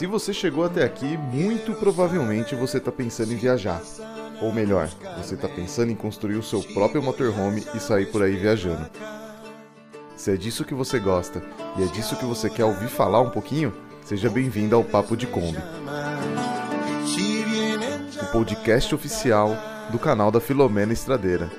Se você chegou até aqui, muito provavelmente você está pensando em viajar. Ou melhor, você está pensando em construir o seu próprio motorhome e sair por aí viajando. Se é disso que você gosta e é disso que você quer ouvir falar um pouquinho, seja bem-vindo ao Papo de Kombi, o podcast oficial do canal da Filomena Estradeira.